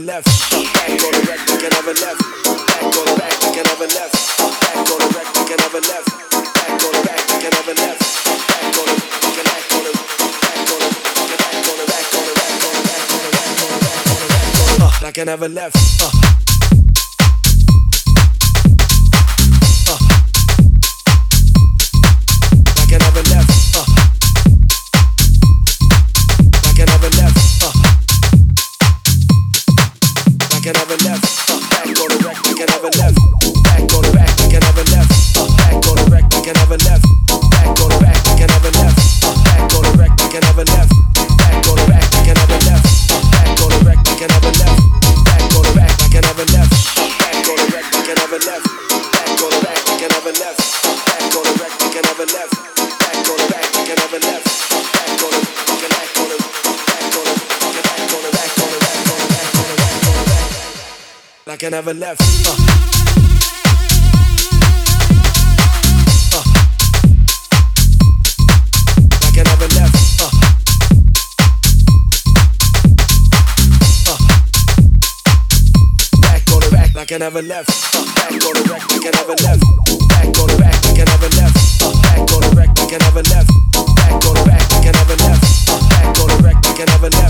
never left. Back on the I never left. Back on the back, I never left. Back on the I never left. Back on the back, I never left. Like uh, I never left. on second ever left. Uh. I can never left. Back on the wreck, I can never left. Back on the back, I can never left. Back on the wreck, I can never left. Back on the back, I can never. Back on the wreck, I can never left.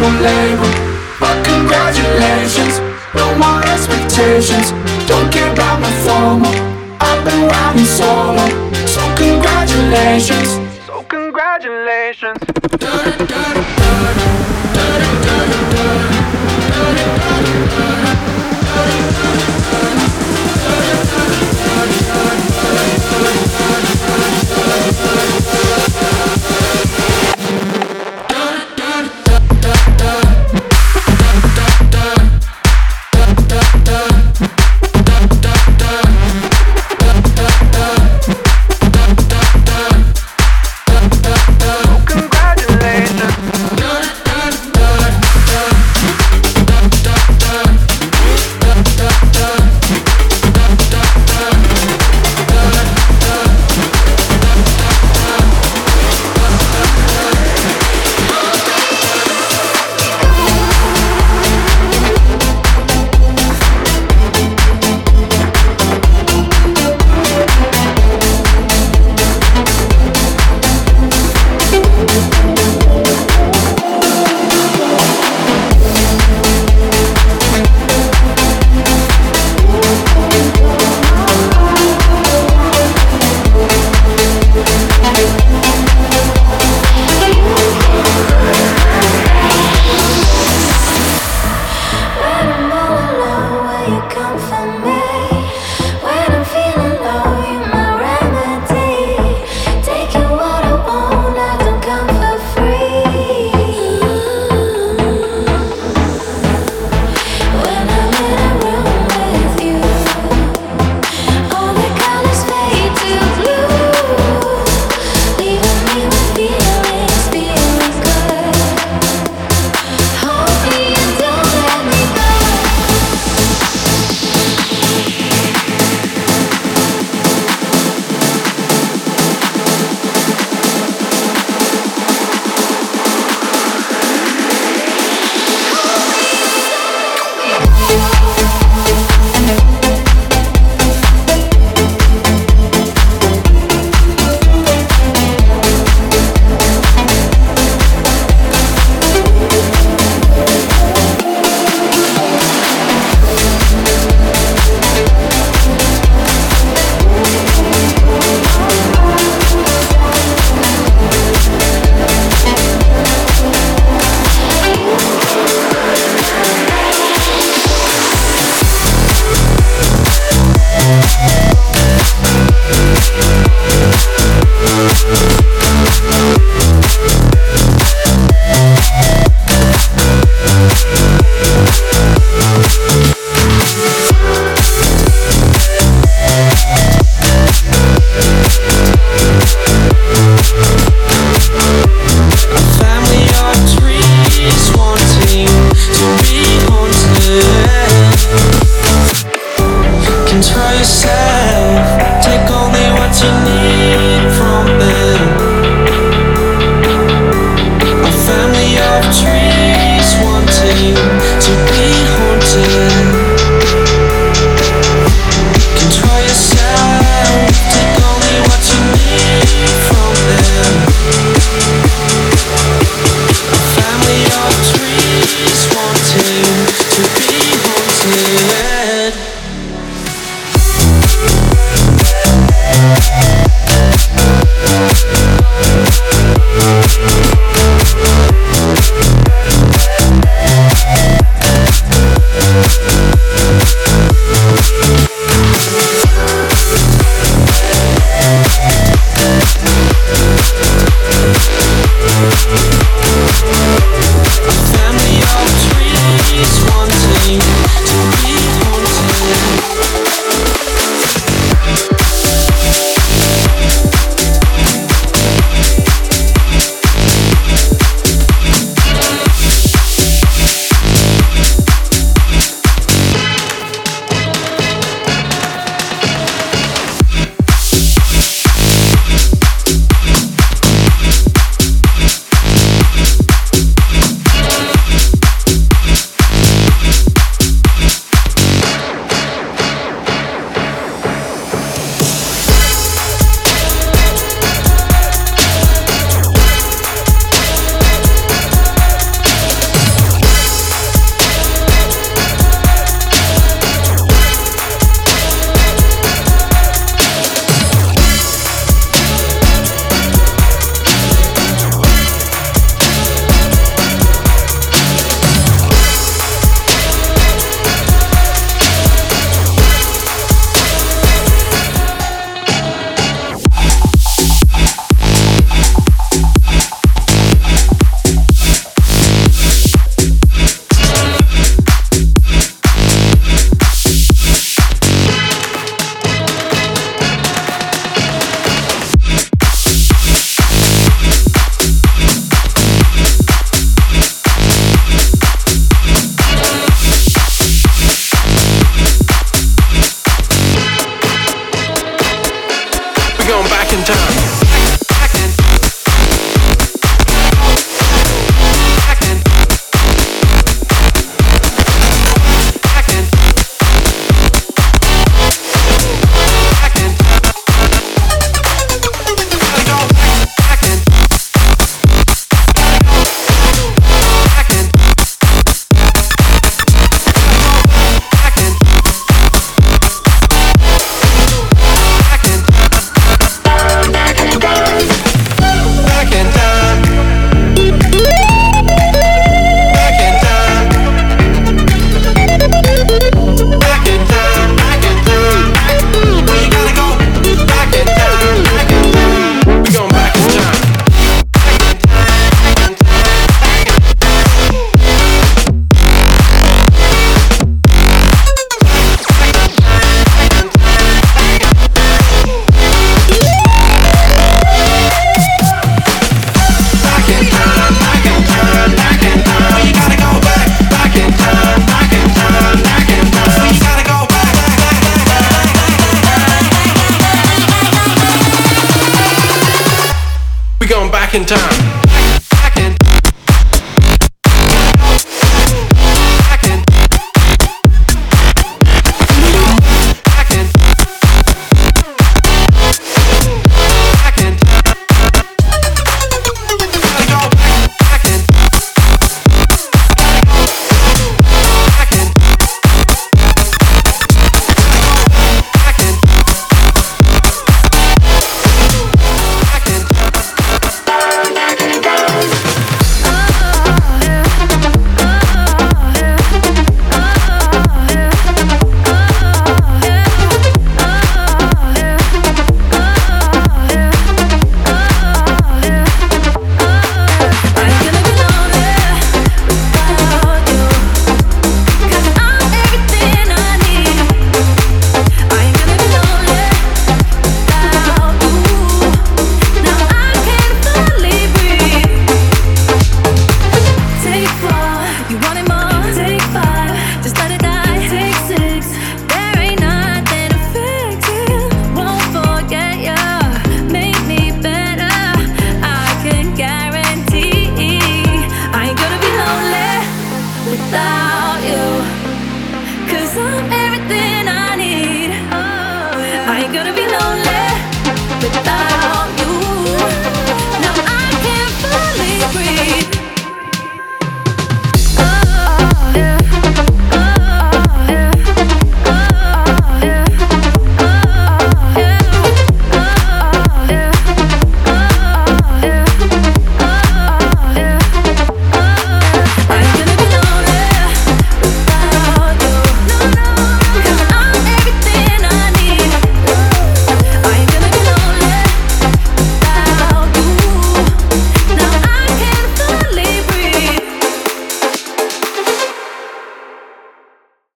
But congratulations, no more expectations. Don't care about my FOMO. I've been riding solo. So congratulations. So congratulations.